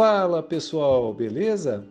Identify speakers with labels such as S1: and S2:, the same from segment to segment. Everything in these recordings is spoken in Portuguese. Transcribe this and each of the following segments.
S1: Fala pessoal, beleza?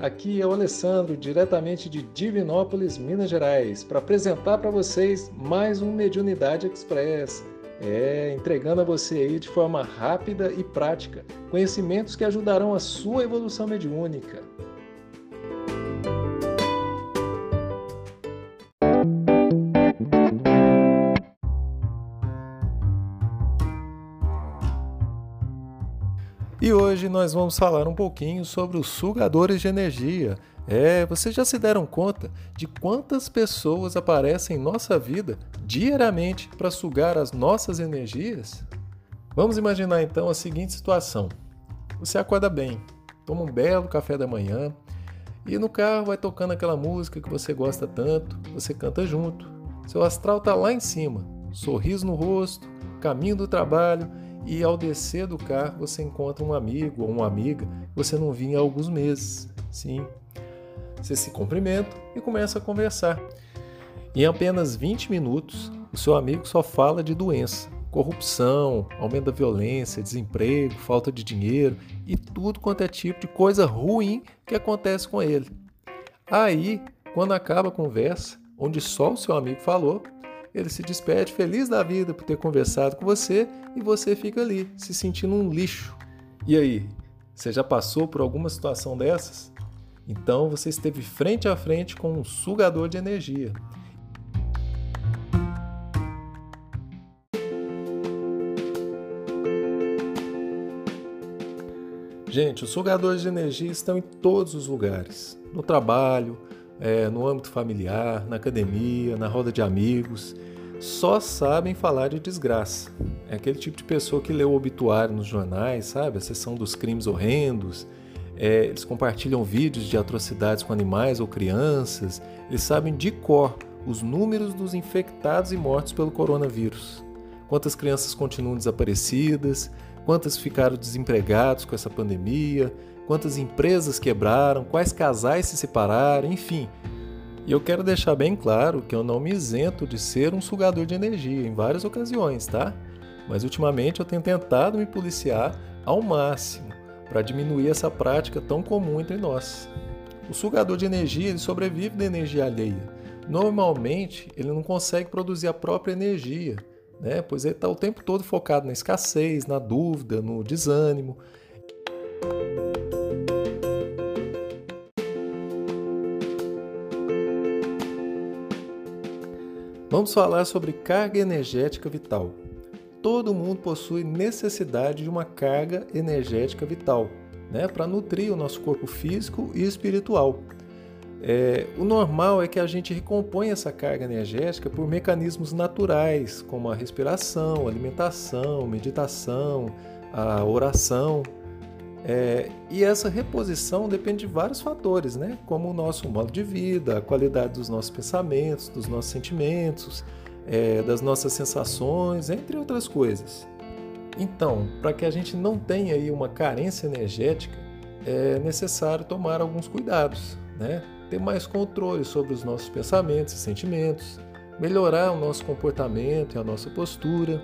S1: Aqui é o Alessandro, diretamente de Divinópolis, Minas Gerais, para apresentar para vocês mais um Mediunidade Express. É, entregando a você aí de forma rápida e prática conhecimentos que ajudarão a sua evolução mediúnica. E hoje nós vamos falar um pouquinho sobre os sugadores de energia. É, vocês já se deram conta de quantas pessoas aparecem em nossa vida diariamente para sugar as nossas energias? Vamos imaginar então a seguinte situação: você acorda bem, toma um belo café da manhã e no carro vai tocando aquela música que você gosta tanto, você canta junto. Seu astral está lá em cima, sorriso no rosto, caminho do trabalho e ao descer do carro você encontra um amigo ou uma amiga que você não via há alguns meses. Sim. Você se cumprimenta e começa a conversar. Em apenas 20 minutos, o seu amigo só fala de doença, corrupção, aumento da violência, desemprego, falta de dinheiro e tudo quanto é tipo de coisa ruim que acontece com ele. Aí, quando acaba a conversa, onde só o seu amigo falou, ele se despede feliz da vida por ter conversado com você e você fica ali, se sentindo um lixo. E aí, você já passou por alguma situação dessas? Então você esteve frente a frente com um sugador de energia. Gente, os sugadores de energia estão em todos os lugares: no trabalho, é, no âmbito familiar, na academia, na roda de amigos, só sabem falar de desgraça. É aquele tipo de pessoa que lê o obituário nos jornais, sabe? A sessão dos crimes horrendos. É, eles compartilham vídeos de atrocidades com animais ou crianças. Eles sabem de cor os números dos infectados e mortos pelo coronavírus. Quantas crianças continuam desaparecidas, quantas ficaram desempregados com essa pandemia, quantas empresas quebraram, quais casais se separaram, enfim. E eu quero deixar bem claro que eu não me isento de ser um sugador de energia em várias ocasiões, tá? Mas ultimamente eu tenho tentado me policiar ao máximo para diminuir essa prática tão comum entre nós. O sugador de energia ele sobrevive da energia alheia. Normalmente ele não consegue produzir a própria energia, né? pois ele está o tempo todo focado na escassez, na dúvida, no desânimo. Vamos falar sobre carga energética vital. Todo mundo possui necessidade de uma carga energética vital, né, para nutrir o nosso corpo físico e espiritual. É, o normal é que a gente recompõe essa carga energética por mecanismos naturais, como a respiração, alimentação, meditação, a oração, é, e essa reposição depende de vários fatores, né? como o nosso modo de vida, a qualidade dos nossos pensamentos, dos nossos sentimentos, é, das nossas sensações, entre outras coisas. Então, para que a gente não tenha aí uma carência energética, é necessário tomar alguns cuidados, né? ter mais controle sobre os nossos pensamentos e sentimentos, melhorar o nosso comportamento e a nossa postura,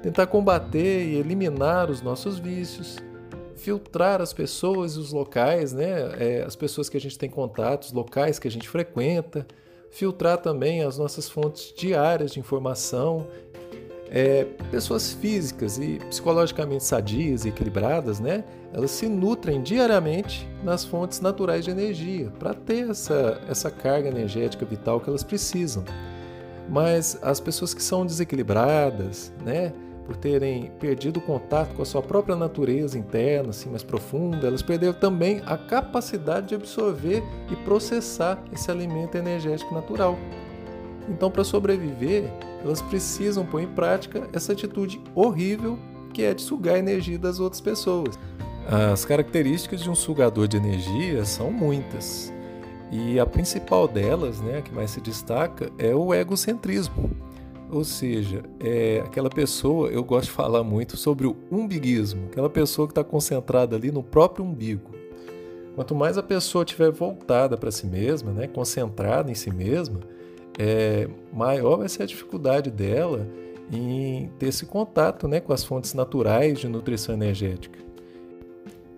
S1: tentar combater e eliminar os nossos vícios filtrar as pessoas e os locais, né? É, as pessoas que a gente tem contato, os locais que a gente frequenta, filtrar também as nossas fontes diárias de informação. É, pessoas físicas e psicologicamente sadias e equilibradas, né? Elas se nutrem diariamente nas fontes naturais de energia para ter essa, essa carga energética vital que elas precisam. Mas as pessoas que são desequilibradas, né? Por terem perdido o contato com a sua própria natureza interna, assim, mais profunda, elas perderam também a capacidade de absorver e processar esse alimento energético natural. Então, para sobreviver, elas precisam pôr em prática essa atitude horrível que é de sugar a energia das outras pessoas. As características de um sugador de energia são muitas. E a principal delas, né, a que mais se destaca, é o egocentrismo. Ou seja, é aquela pessoa, eu gosto de falar muito sobre o umbiguismo, aquela pessoa que está concentrada ali no próprio umbigo. Quanto mais a pessoa estiver voltada para si mesma, né, concentrada em si mesma, é, maior vai ser a dificuldade dela em ter esse contato né, com as fontes naturais de nutrição energética.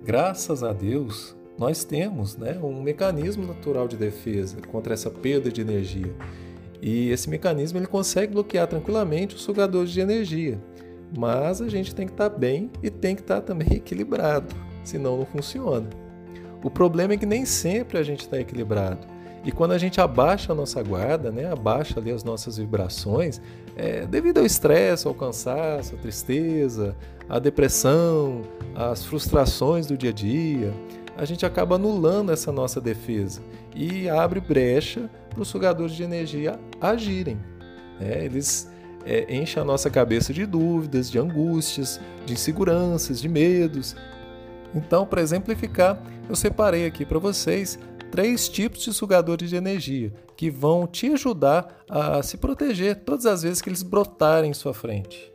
S1: graças a Deus, nós temos né, um mecanismo natural de defesa contra essa perda de energia. E esse mecanismo ele consegue bloquear tranquilamente os sugadores de energia. Mas a gente tem que estar tá bem e tem que estar tá também equilibrado, senão não funciona. O problema é que nem sempre a gente está equilibrado. E quando a gente abaixa a nossa guarda, né, abaixa ali as nossas vibrações, é, devido ao estresse, ao cansaço, à tristeza, à depressão, às frustrações do dia a dia, a gente acaba anulando essa nossa defesa e abre brecha para os sugadores de energia agirem. Né? Eles é, enchem a nossa cabeça de dúvidas, de angústias, de inseguranças, de medos. Então, para exemplificar, eu separei aqui para vocês três tipos de sugadores de energia que vão te ajudar a se proteger todas as vezes que eles brotarem em sua frente.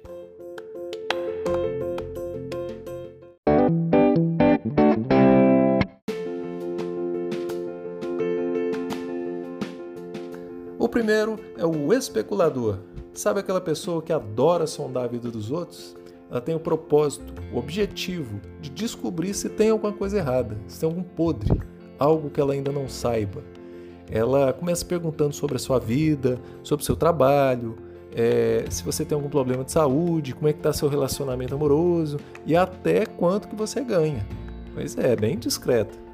S1: Primeiro é o especulador. Sabe aquela pessoa que adora sondar a vida dos outros? Ela tem o propósito, o objetivo de descobrir se tem alguma coisa errada, se tem algum podre algo que ela ainda não saiba. Ela começa perguntando sobre a sua vida, sobre o seu trabalho, é, se você tem algum problema de saúde, como é que está seu relacionamento amoroso e até quanto que você ganha. Pois é, bem discreta.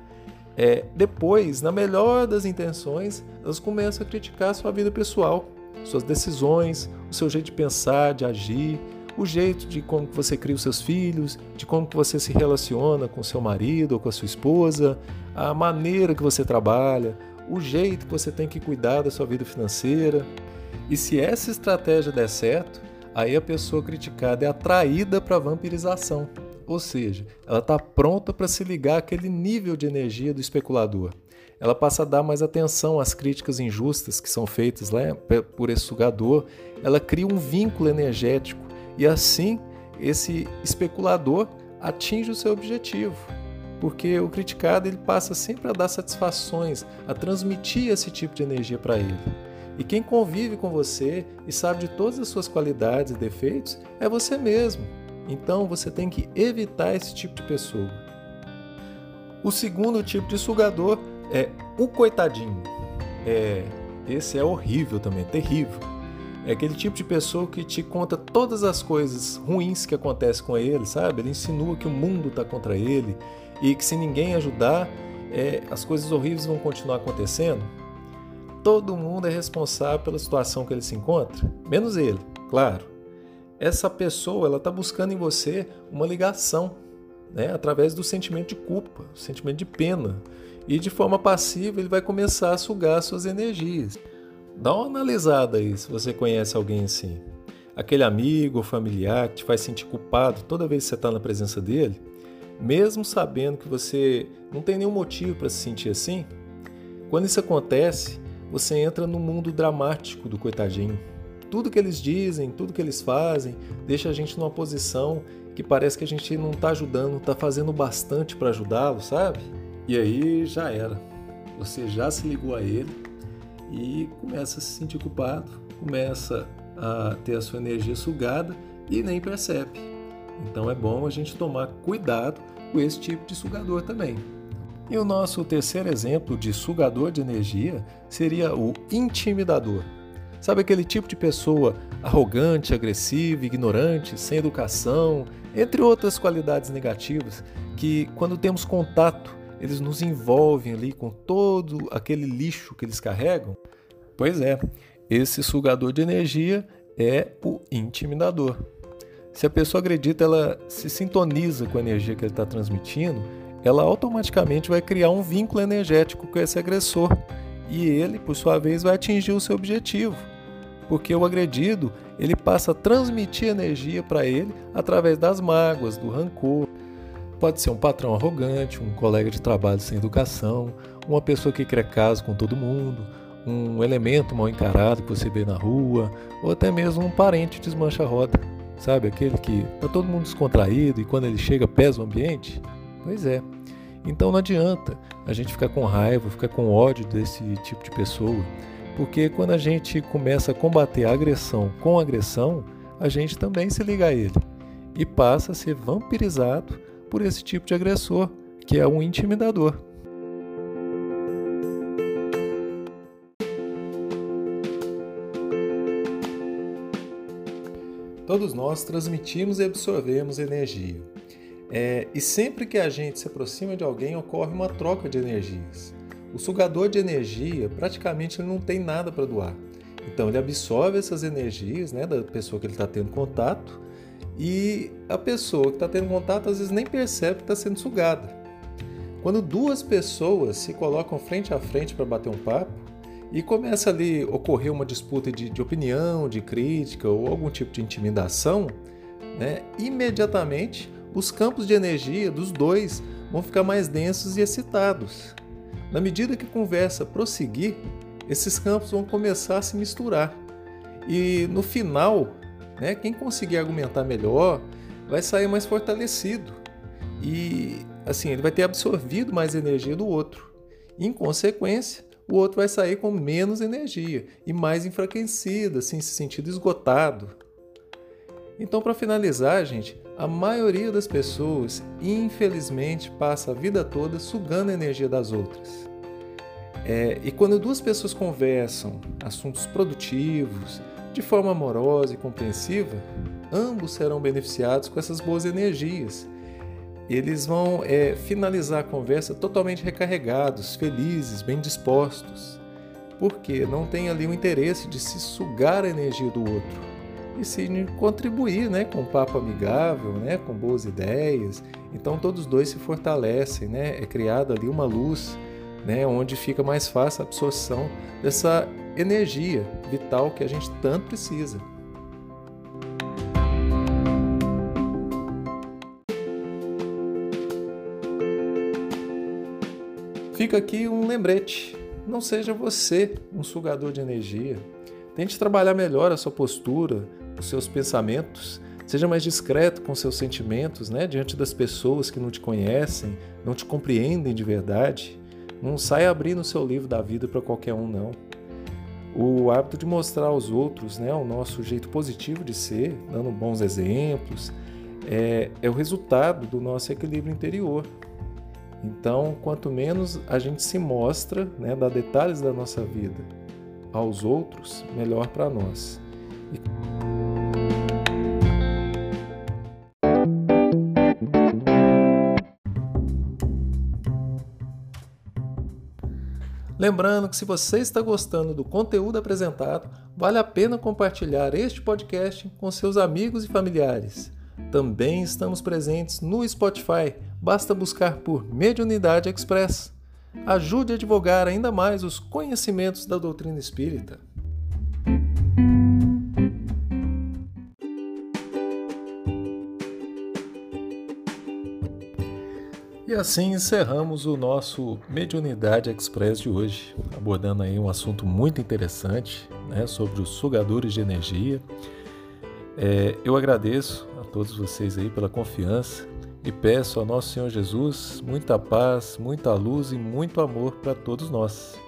S1: É, depois, na melhor das intenções, elas começam a criticar a sua vida pessoal, suas decisões, o seu jeito de pensar, de agir, o jeito de como você cria os seus filhos, de como você se relaciona com seu marido ou com a sua esposa, a maneira que você trabalha, o jeito que você tem que cuidar da sua vida financeira. E se essa estratégia der certo, aí a pessoa criticada é atraída para a vampirização, ou seja, ela está pronta para se ligar àquele nível de energia do especulador. Ela passa a dar mais atenção às críticas injustas que são feitas lá por esse sugador. Ela cria um vínculo energético e assim, esse especulador atinge o seu objetivo, porque o criticado ele passa sempre a dar satisfações, a transmitir esse tipo de energia para ele. E quem convive com você e sabe de todas as suas qualidades e defeitos é você mesmo. Então você tem que evitar esse tipo de pessoa. O segundo tipo de sugador é o coitadinho. É, esse é horrível também, terrível. É aquele tipo de pessoa que te conta todas as coisas ruins que acontecem com ele, sabe? Ele insinua que o mundo está contra ele e que se ninguém ajudar, é, as coisas horríveis vão continuar acontecendo. Todo mundo é responsável pela situação que ele se encontra, menos ele, claro. Essa pessoa ela está buscando em você uma ligação, né? através do sentimento de culpa, sentimento de pena. E de forma passiva ele vai começar a sugar suas energias. Dá uma analisada aí se você conhece alguém assim. Aquele amigo ou familiar que te faz sentir culpado toda vez que você está na presença dele, mesmo sabendo que você não tem nenhum motivo para se sentir assim. Quando isso acontece, você entra no mundo dramático do coitadinho. Tudo que eles dizem, tudo que eles fazem, deixa a gente numa posição que parece que a gente não está ajudando, está fazendo bastante para ajudá-lo, sabe? E aí já era. Você já se ligou a ele e começa a se sentir culpado, começa a ter a sua energia sugada e nem percebe. Então é bom a gente tomar cuidado com esse tipo de sugador também. E o nosso terceiro exemplo de sugador de energia seria o intimidador. Sabe aquele tipo de pessoa arrogante, agressiva, ignorante, sem educação, entre outras qualidades negativas, que quando temos contato eles nos envolvem ali com todo aquele lixo que eles carregam? Pois é, esse sugador de energia é o intimidador. Se a pessoa acredita, ela se sintoniza com a energia que ele está transmitindo, ela automaticamente vai criar um vínculo energético com esse agressor e ele, por sua vez, vai atingir o seu objetivo, porque o agredido ele passa a transmitir energia para ele através das mágoas, do rancor, Pode ser um patrão arrogante, um colega de trabalho sem educação, uma pessoa que quer caso com todo mundo, um elemento mal encarado que você vê na rua, ou até mesmo um parente desmancha-roda. Sabe, aquele que tá todo mundo descontraído e quando ele chega pesa o ambiente? Pois é. Então não adianta a gente ficar com raiva, ficar com ódio desse tipo de pessoa, porque quando a gente começa a combater a agressão com agressão, a gente também se liga a ele e passa a ser vampirizado por esse tipo de agressor, que é um intimidador. Todos nós transmitimos e absorvemos energia. É, e sempre que a gente se aproxima de alguém, ocorre uma troca de energias. O sugador de energia praticamente ele não tem nada para doar. Então ele absorve essas energias né, da pessoa que ele está tendo contato e a pessoa que está tendo contato às vezes nem percebe que está sendo sugada. Quando duas pessoas se colocam frente a frente para bater um papo e começa ali ocorrer uma disputa de, de opinião, de crítica ou algum tipo de intimidação, né, imediatamente os campos de energia dos dois vão ficar mais densos e excitados. Na medida que a conversa prosseguir, esses campos vão começar a se misturar. E no final, né, quem conseguir argumentar melhor vai sair mais fortalecido. E assim, ele vai ter absorvido mais energia do outro. Em consequência, o outro vai sair com menos energia e mais enfraquecido, assim, se sentindo esgotado. Então, para finalizar, gente, a maioria das pessoas, infelizmente, passa a vida toda sugando a energia das outras. É, e quando duas pessoas conversam assuntos produtivos, de forma amorosa e compreensiva, ambos serão beneficiados com essas boas energias. Eles vão é, finalizar a conversa totalmente recarregados, felizes, bem dispostos, porque não tem ali o interesse de se sugar a energia do outro e sim contribuir né, com um papo amigável, né, com boas ideias. Então todos os dois se fortalecem, né? é criada ali uma luz né, onde fica mais fácil a absorção dessa energia vital que a gente tanto precisa. Fica aqui um lembrete: não seja você um sugador de energia. Tente trabalhar melhor a sua postura, os seus pensamentos. Seja mais discreto com seus sentimentos, né, diante das pessoas que não te conhecem, não te compreendem de verdade. Não saia abrindo o seu livro da vida para qualquer um, não. O hábito de mostrar aos outros né, o nosso jeito positivo de ser, dando bons exemplos, é, é o resultado do nosso equilíbrio interior. Então, quanto menos a gente se mostra, né, dá detalhes da nossa vida aos outros, melhor para nós. E... Lembrando que se você está gostando do conteúdo apresentado, vale a pena compartilhar este podcast com seus amigos e familiares. Também estamos presentes no Spotify, basta buscar por Mediunidade Express. Ajude a divulgar ainda mais os conhecimentos da doutrina espírita. E assim encerramos o nosso Mediunidade Express de hoje, abordando aí um assunto muito interessante né, sobre os sugadores de energia. É, eu agradeço a todos vocês aí pela confiança e peço ao nosso Senhor Jesus muita paz, muita luz e muito amor para todos nós.